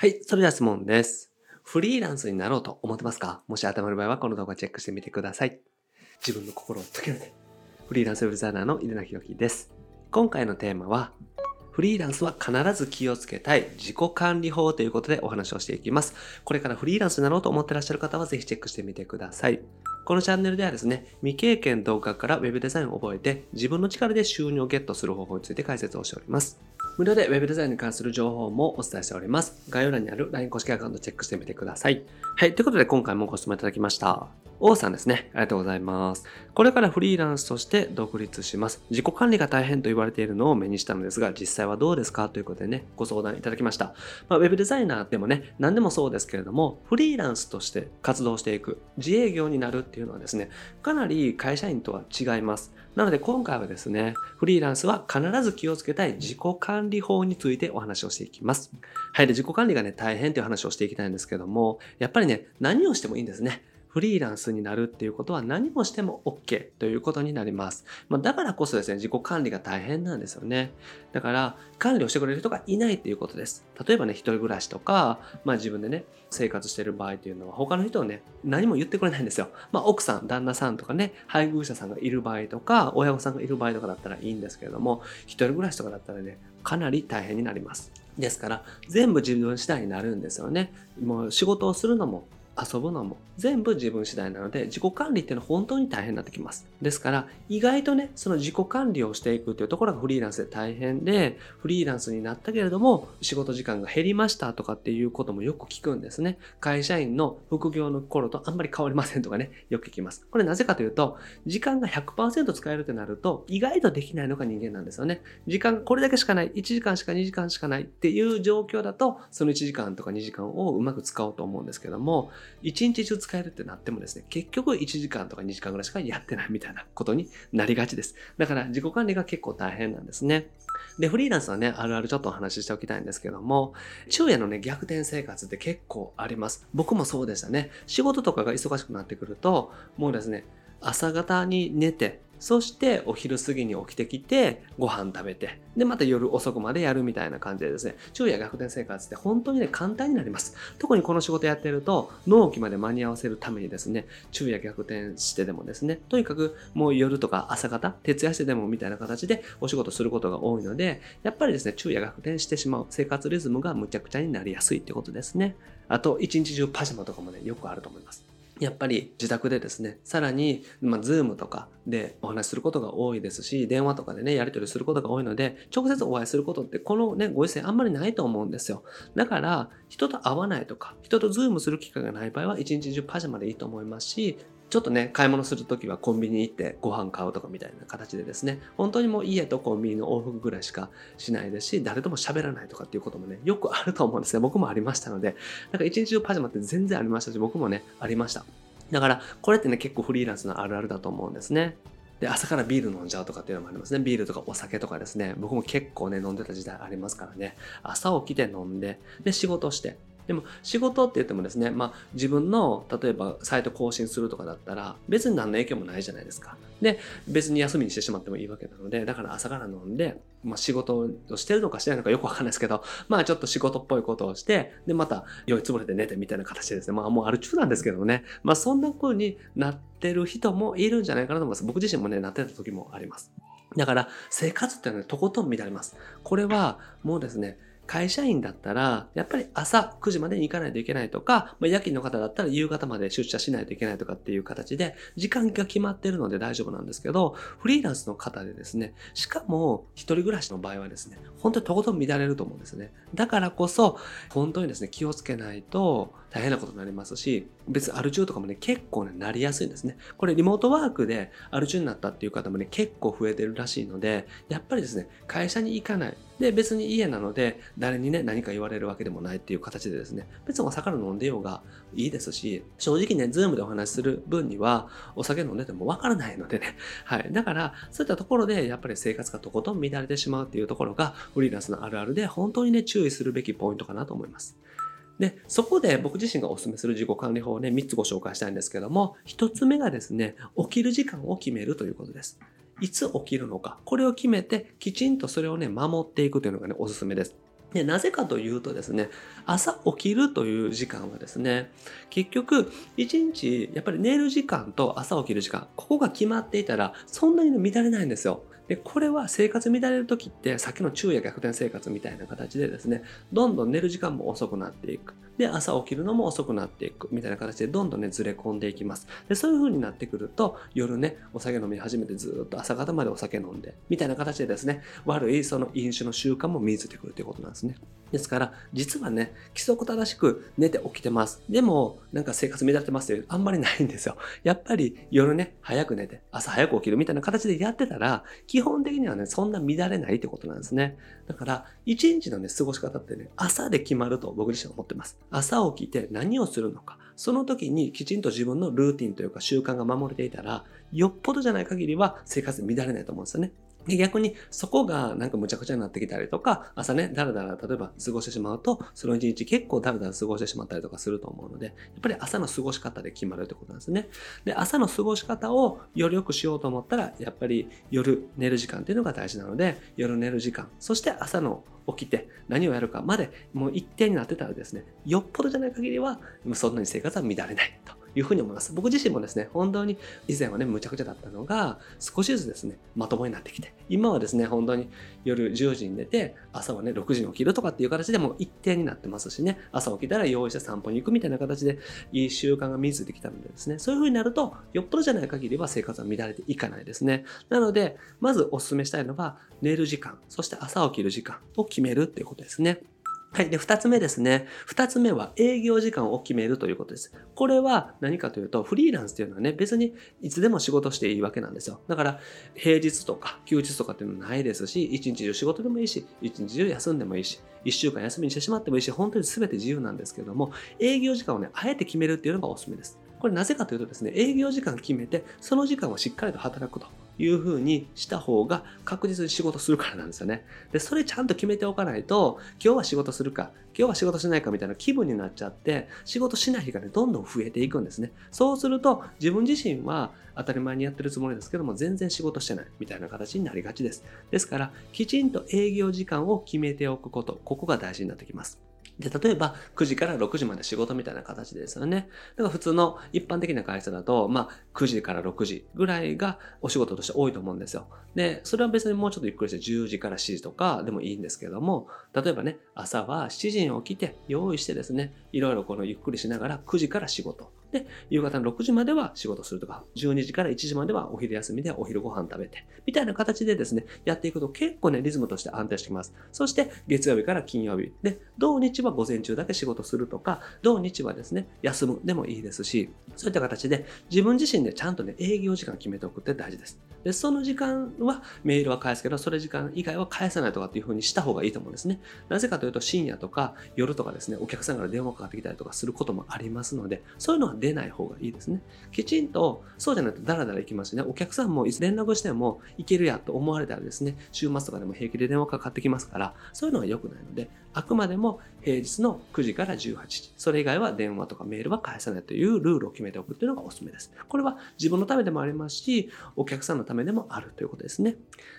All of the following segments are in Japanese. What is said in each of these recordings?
はい、それでは質問です。フリーランスになろうと思ってますか？もし頭の場合はこの動画チェックしてみてください。自分の心を解けるね。フリーランスウェブデザイナーの井出名弘樹です。今回のテーマは、フリーランスは必ず気をつけたい自己管理法ということでお話をしていきます。これからフリーランスになろうと思ってらっしゃる方はぜひチェックしてみてください。このチャンネルではですね、未経験動画から Web デザインを覚えて自分の力で収入をゲットする方法について解説をしております。無料で Web デザインに関する情報もお伝えしております。概要欄にある LINE 公式アカウントチェックしてみてください。はい。ということで今回もご質問いただきました。王さんですね。ありがとうございます。これからフリーランスとして独立します。自己管理が大変と言われているのを目にしたのですが、実際はどうですかということでね、ご相談いただきました。まあ、ウェブデザイナーでもね、何でもそうですけれども、フリーランスとして活動していく、自営業になるっていうのはですね、かなり会社員とは違います。なので今回はですね、フリーランスは必ず気をつけたい自己管理法についてお話をしていきます。はい。で、自己管理がね、大変という話をしていきたいんですけども、やっぱりね、何をしてもいいんですね。フリーランスになるっていうことは何もしても OK ということになります。まあ、だからこそですね、自己管理が大変なんですよね。だから、管理をしてくれる人がいないっていうことです。例えばね、一人暮らしとか、まあ自分でね、生活してる場合っていうのは、他の人をね、何も言ってくれないんですよ。まあ奥さん、旦那さんとかね、配偶者さんがいる場合とか、親御さんがいる場合とかだったらいいんですけれども、一人暮らしとかだったらね、かなり大変になります。ですから、全部自分次第になるんですよね。もう仕事をするのも遊ぶのも全部自分次第なので自己管理っていうのは本当に大変になってきます。ですから意外とね、その自己管理をしていくっていうところがフリーランスで大変で、フリーランスになったけれども仕事時間が減りましたとかっていうこともよく聞くんですね。会社員の副業の頃とあんまり変わりませんとかね、よく聞きます。これなぜかというと、時間が100%使えるとなると意外とできないのが人間なんですよね。時間これだけしかない、1時間しか2時間しかないっていう状況だと、その1時間とか2時間をうまく使おうと思うんですけども、一日中使えるってなってもですね、結局1時間とか2時間ぐらいしかやってないみたいなことになりがちです。だから自己管理が結構大変なんですね。で、フリーランスはね、あるあるちょっとお話ししておきたいんですけども、昼夜のね、逆転生活って結構あります。僕もそうでしたね。仕事とかが忙しくなってくると、もうですね、朝方に寝て、そしてお昼過ぎに起きてきてご飯食べてでまた夜遅くまでやるみたいな感じでですね昼夜逆転生活って本当にね簡単になります。特にこの仕事やってると納期まで間に合わせるためにですね昼夜逆転してでもですねとにかくもう夜とか朝方徹夜してでもみたいな形でお仕事することが多いのでやっぱりですね昼夜逆転してしまう生活リズムがむちゃくちゃになりやすいってことですね。あと一日中パジャマとかもねよくあると思います。やっぱり自宅でですね、さらに、まあ、ズームとかでお話しすることが多いですし、電話とかでね、やり取りすることが多いので、直接お会いすることってこのね、ご時世あんまりないと思うんですよ。だから、人と会わないとか、人とズームする機会がない場合は、一日中パジャマでいいと思いますし、ちょっとね、買い物するときはコンビニ行ってご飯買うとかみたいな形でですね、本当にもう家とコンビニの往復ぐらいしかしないですし、誰とも喋らないとかっていうこともね、よくあると思うんですね。僕もありましたので、なんか一日中パジャマって全然ありましたし、僕もね、ありました。だから、これってね、結構フリーランスのあるあるだと思うんですね。で、朝からビール飲んじゃうとかっていうのもありますね。ビールとかお酒とかですね。僕も結構ね、飲んでた時代ありますからね。朝起きて飲んで、で、仕事して、でも仕事って言ってもですね、まあ自分の例えばサイト更新するとかだったら別に何の影響もないじゃないですか。で、別に休みにしてしまってもいいわけなので、だから朝から飲んで、まあ仕事をしてるのかしないのかよくわかんないですけど、まあちょっと仕事っぽいことをして、で、また酔いつぶれて寝てみたいな形でですね、まあもうある中なんですけどもね、まあそんな風になってる人もいるんじゃないかなと思います。僕自身もね、なってた時もあります。だから生活っていうのは、ね、とことん乱れます。これはもうですね、会社員だったら、やっぱり朝9時までに行かないといけないとか、まあ、夜勤の方だったら夕方まで出社しないといけないとかっていう形で、時間が決まってるので大丈夫なんですけど、フリーランスの方でですね、しかも一人暮らしの場合はですね、本当にとことん乱れると思うんですね。だからこそ、本当にですね、気をつけないと大変なことになりますし、別にアル中とかもね、結構ね、なりやすいんですね。これリモートワークでアル中になったっていう方もね、結構増えてるらしいので、やっぱりですね、会社に行かない。で、別に家なので、誰にね、何か言われるわけでもないっていう形でですね、別にお酒飲んでようがいいですし、正直ね、ズームでお話しする分には、お酒飲んでてもわからないのでね、はい。だから、そういったところで、やっぱり生活がとことん乱れてしまうっていうところが、フリーランスのあるあるで、本当にね、注意するべきポイントかなと思います。で、そこで僕自身がお勧めする自己管理法をね、3つご紹介したいんですけども、1つ目がですね、起きる時間を決めるということです。いつ起きるのか、これを決めて、きちんとそれをね、守っていくというのがね、おすすめです。で、なぜかというとですね、朝起きるという時間はですね、結局、一日、やっぱり寝る時間と朝起きる時間、ここが決まっていたら、そんなに乱れないんですよ。で、これは生活乱れる時って、さっきの昼夜逆転生活みたいな形でですね、どんどん寝る時間も遅くなっていく。で、朝起きるのも遅くなっていく。みたいな形でどんどんね、ずれ込んでいきます。で、そういう風になってくると、夜ね、お酒飲み始めてずっと朝方までお酒飲んで、みたいな形でですね、悪いその飲酒の習慣も身についてくるということなんですね。ですから、実はね、規則正しく寝て起きてます。でも、なんか生活乱れてますってあんまりないんですよ。やっぱり夜ね、早く寝て、朝早く起きるみたいな形でやってたら、基本的にはね、そんな乱れないってことなんですね。だから、一日のね、過ごし方ってね、朝で決まると僕自身は思ってます。朝起きて何をするのか。その時にきちんと自分のルーティンというか習慣が守れていたら、よっぽどじゃない限りは生活乱れないと思うんですよね。で逆にそこがなんかむちゃくちゃになってきたりとか、朝ね、だらだら例えば過ごしてしまうと、その一日結構だらだら過ごしてしまったりとかすると思うので、やっぱり朝の過ごし方で決まるってことなんですね。で、朝の過ごし方をより良くしようと思ったら、やっぱり夜寝る時間っていうのが大事なので、夜寝る時間、そして朝の起きて何をやるかまでもう一定になってたらですね、よっぽどじゃない限りは、そんなに生活は乱れないと。いうふうに思います。僕自身もですね、本当に以前はね、むちゃくちゃだったのが、少しずつですね、まともになってきて、今はですね、本当に夜10時に寝て、朝はね、6時に起きるとかっていう形でも一定になってますしね、朝起きたら用意して散歩に行くみたいな形で、いい習慣が身についてきたのでですね、そういうふうになると、よっぽどじゃない限りは生活は乱れていかないですね。なので、まずお勧めしたいのは、寝る時間、そして朝起きる時間を決めるっていうことですね。はい。で、二つ目ですね。二つ目は営業時間を決めるということです。これは何かというと、フリーランスというのはね、別にいつでも仕事していいわけなんですよ。だから、平日とか休日とかっていうのはないですし、一日中仕事でもいいし、一日中休んでもいいし、一週間休みにしてしまってもいいし、本当に全て自由なんですけども、営業時間をね、あえて決めるっていうのがおすすめです。これなぜかというとですね、営業時間決めて、その時間をしっかりと働くと。いうふうにした方が確実に仕事するからなんですよね。で、それちゃんと決めておかないと、今日は仕事するか、今日は仕事しないかみたいな気分になっちゃって、仕事しない日がね、どんどん増えていくんですね。そうすると、自分自身は当たり前にやってるつもりですけども、全然仕事してないみたいな形になりがちです。ですから、きちんと営業時間を決めておくこと、ここが大事になってきます。で、例えば9時から6時まで仕事みたいな形ですよね。だから普通の一般的な会社だと、まあ9時から6時ぐらいがお仕事として多いと思うんですよ。で、それは別にもうちょっとゆっくりして10時から7時とかでもいいんですけども、例えばね、朝は7時に起きて用意してですね、いろいろこのゆっくりしながら9時から仕事。で、夕方の6時までは仕事するとか、12時から1時まではお昼休みでお昼ご飯食べて、みたいな形でですね、やっていくと結構ね、リズムとして安定してきます。そして、月曜日から金曜日。で、土日は午前中だけ仕事するとか、土日はですね、休むでもいいですし、そういった形で自分自身でちゃんとね、営業時間決めておくって大事です。で、その時間はメールは返すけど、それ時間以外は返さないとかっていう風にした方がいいと思うんですね。なぜかというと、深夜とか夜とかですね、お客さんから電話かかってきたりとかすることもありますので、そういうのは出ない方がいいですね。きちんと、そうじゃないとダラダラ行きますしね、お客さんもいつ連絡しても行けるやと思われたらですね、週末とかでも平気で電話かかってきますから、そういうのは良くないので、あくまでも平日の9時から18時、それ以外は電話とかメールは返さないというルールを決めておくっていうのがおすすめです。これは自分のためでもありますし、お客さんのためでもあるということですね。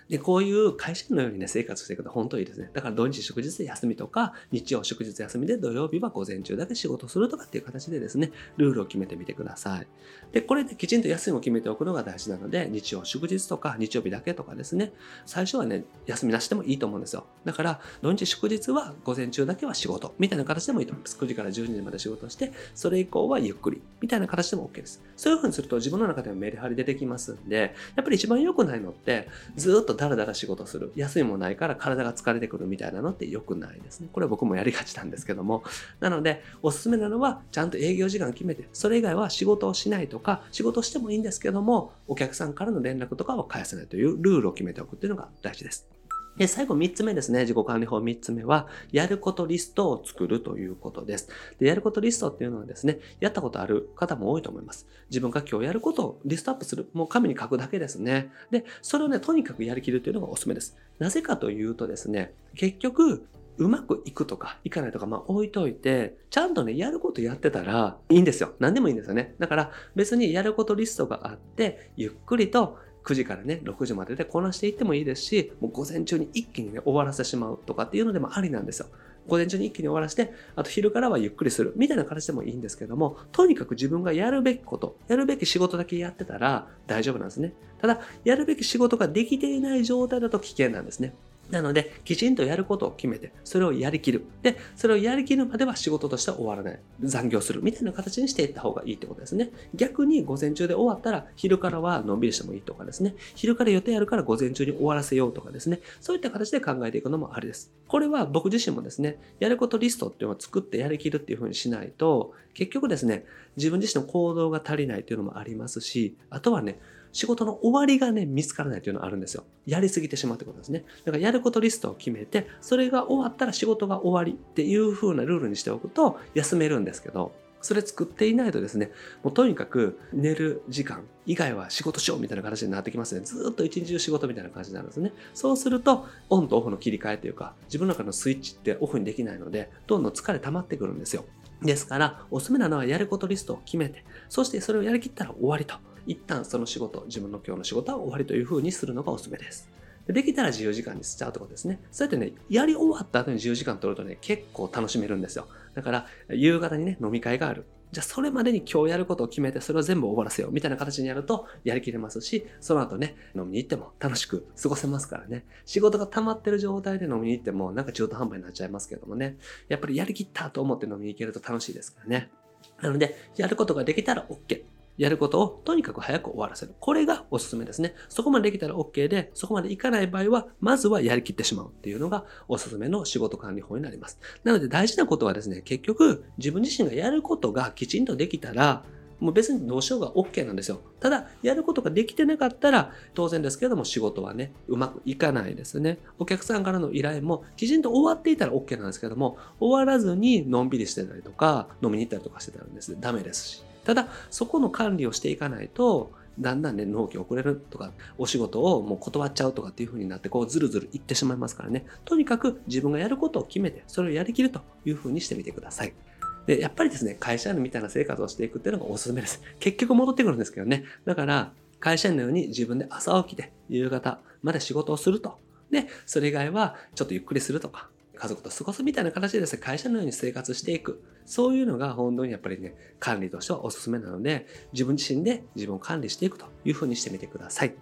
で、こういう会社員のようにね、生活していくと本当にいいですね。だから土日祝日休みとか、日曜祝日休みで土曜日は午前中だけ仕事するとかっていう形でですね、ルールを決めてみてください。で、これできちんと休みを決めておくのが大事なので、日曜祝日とか日曜日だけとかですね、最初はね、休みなしでもいいと思うんですよ。だから、土日祝日は午前中だけは仕事みたいな形でもいいと思います。9時から12時まで仕事して、それ以降はゆっくりみたいな形でも OK です。そういう風にすると自分の中でもメリハリ出てきますんで、やっぱり一番良くないのって、ずっとダラダラ仕事する。休みもないから体が疲れてくるみたいなのって良くないですね。これは僕もやりがちなんですけども。なので、おすすめなのは、ちゃんと営業時間決めて、それ以外は仕事をしないとか、仕事してもいいんですけども、お客さんからの連絡とかを返さないというルールを決めておくっていうのが大事です。で、最後3つ目ですね。自己管理法3つ目は、やることリストを作るということです。で、やることリストっていうのはですね、やったことある方も多いと思います。自分が今日やることをリストアップする。もう紙に書くだけですね。で、それをね、とにかくやりきるというのがおすすめです。なぜかというとですね、結局、うまくいくとかいかないとか、まあ置いといて、ちゃんとね、やることやってたらいいんですよ。何でもいいんですよね。だから別にやることリストがあって、ゆっくりと9時からね、6時まででこなしていってもいいですし、もう午前中に一気にね、終わらせてしまうとかっていうのでもありなんですよ。午前中に一気に終わらせて、あと昼からはゆっくりするみたいな形でもいいんですけども、とにかく自分がやるべきこと、やるべき仕事だけやってたら大丈夫なんですね。ただ、やるべき仕事ができていない状態だと危険なんですね。なので、きちんとやることを決めて、それをやりきる。で、それをやりきるまでは仕事としては終わらない。残業するみたいな形にしていった方がいいってことですね。逆に午前中で終わったら、昼からはのんびりしてもいいとかですね。昼から予定あるから午前中に終わらせようとかですね。そういった形で考えていくのもありです。これは僕自身もですね、やることリストっていうのを作ってやりきるっていう風にしないと、結局ですね、自分自身の行動が足りないっていうのもありますし、あとはね、仕事の終わりがね、見つからないというのがあるんですよ。やりすぎてしまうってことですね。だからやることリストを決めて、それが終わったら仕事が終わりっていう風なルールにしておくと休めるんですけど、それ作っていないとですね、もうとにかく寝る時間以外は仕事しようみたいな形になってきますね。ずっと一日中仕事みたいな感じになるんですね。そうすると、オンとオフの切り替えというか、自分の中のスイッチってオフにできないので、どんどん疲れ溜まってくるんですよ。ですから、おすすめなのはやることリストを決めて、そしてそれをやりきったら終わりと。一旦その仕事、自分の今日の仕事は終わりというふうにするのがおすすめです。できたら自由時間にしちゃうってことですね。そうやってね、やり終わった後に自由時間取るとね、結構楽しめるんですよ。だから、夕方にね、飲み会がある。じゃあ、それまでに今日やることを決めて、それを全部終わらせよう。みたいな形にやると、やりきれますし、その後ね、飲みに行っても楽しく過ごせますからね。仕事が溜まってる状態で飲みに行っても、なんか中途半端になっちゃいますけどもね。やっぱりやりきったと思って飲みに行けると楽しいですからね。なので、やることができたら OK。やることをとにかく早く終わらせる。これがおすすめですね。そこまでできたら OK で、そこまでいかない場合は、まずはやりきってしまうっていうのがおすすめの仕事管理法になります。なので大事なことはですね、結局自分自身がやることがきちんとできたら、もう別にどうしようが OK なんですよ。ただ、やることができてなかったら、当然ですけれども仕事はね、うまくいかないですね。お客さんからの依頼もきちんと終わっていたら OK なんですけども、終わらずにのんびりしてたりとか、飲みに行ったりとかしてたらですね、ダメですし。ただ、そこの管理をしていかないと、だんだんね、納期遅れるとか、お仕事をもう断っちゃうとかっていう風になって、こう、ずるずるいってしまいますからね。とにかく自分がやることを決めて、それをやりきるという風にしてみてください。で、やっぱりですね、会社員みたいな生活をしていくっていうのがおすすめです。結局戻ってくるんですけどね。だから、会社員のように自分で朝起きて、夕方まで仕事をすると。で、それ以外はちょっとゆっくりするとか、家族と過ごすみたいな形でですね、会社のように生活していく。そういうのが本当にやっぱりね、管理としてはおすすめなので、自分自身で自分を管理していくというふうにしてみてください。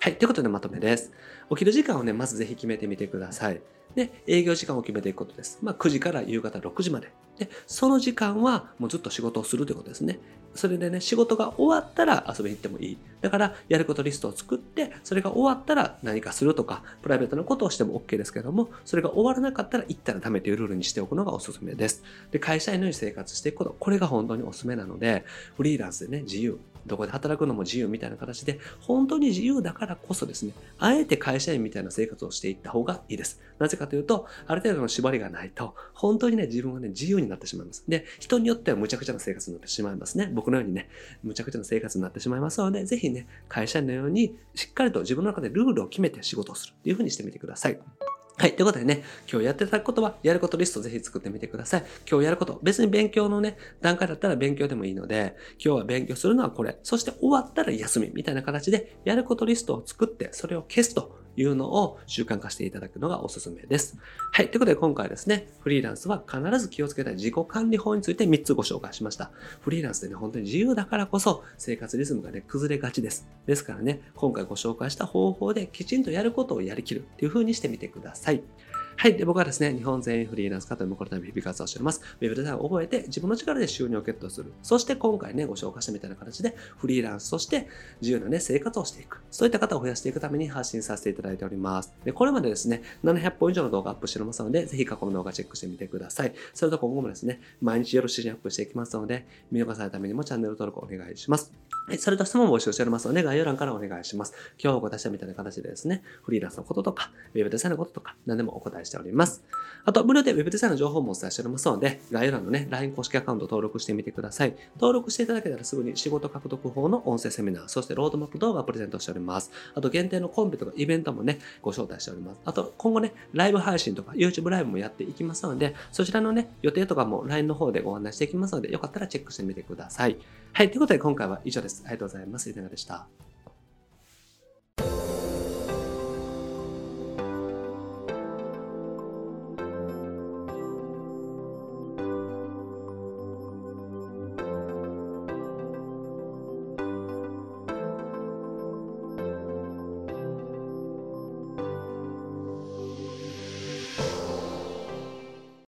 はい。ということでまとめです。起きる時間をね、まずぜひ決めてみてください。で、営業時間を決めていくことです。まあ、9時から夕方6時まで。で、その時間はもうずっと仕事をするということですね。それでね、仕事が終わったら遊びに行ってもいい。だから、やることリストを作って、それが終わったら何かするとか、プライベートなことをしても OK ですけども、それが終わらなかったら行ったらダメというルールにしておくのがおすすめです。で、会社員のように生活していくこと、これが本当におすすめなので、フリーランスでね、自由、どこで働くのも自由みたいな形で、本当に自由だからこそですね、あえて会社員みたいな生活をしていった方がいいです。なぜかというと、ある程度の縛りがないと、本当にね、自分はね、自由になってしまいます。で、人によっては無茶苦茶な生活になってしまいますね。僕のようにね、無茶苦茶な生活になってしまいますので、ぜひね、会社員のように、しっかりと自分の中でルールを決めて仕事をするっていう風にしてみてください。はい。ということでね、今日やっていただくことは、やることリストぜひ作ってみてください。今日やること、別に勉強のね、段階だったら勉強でもいいので、今日は勉強するのはこれ。そして終わったら休み、みたいな形で、やることリストを作って、それを消すというのを習慣化していただくのがおすすめです。はい。ということで今回はですね、フリーランスは必ず気をつけたい自己管理法について3つご紹介しました。フリーランスでね、本当に自由だからこそ生活リズムがね、崩れがちです。ですからね、今回ご紹介した方法できちんとやることをやりきるっていう風にしてみてください。はい。で、僕はですね、日本全員フリーランス化というこのため日々活動しております。ウェブデザインを覚えて自分の力で収入をゲットする。そして今回ね、ご紹介したみたいな形でフリーランスとして自由なね、生活をしていく。そういった方を増やしていくために発信させていただいております。で、これまでですね、700本以上の動画アップしておりますので、ぜひ過去の動画チェックしてみてください。それと今後もですね、毎日よろしいアップしていきますので、見逃さないためにもチャンネル登録お願いします。はい、それと質問募集しておりますので、概要欄からお願いします。今日お答えしたみたいな形でですね、フリーランスのこととか、ウェブデザインのこととか、何でもお答えしております。あと、無料で Web デザインの情報もお伝えしておりますので、概要欄のね、LINE 公式アカウント登録してみてください。登録していただけたらすぐに仕事獲得法の音声セミナー、そしてロードマップ動画をプレゼントしております。あと、限定のコンペとかイベントもね、ご招待しております。あと、今後ね、ライブ配信とか YouTube ライブもやっていきますので、そちらのね、予定とかも LINE の方でご案内していきますので、よかったらチェックしてみてください。はい、ということで今回は以上です。ありがとうございます。いかがでした？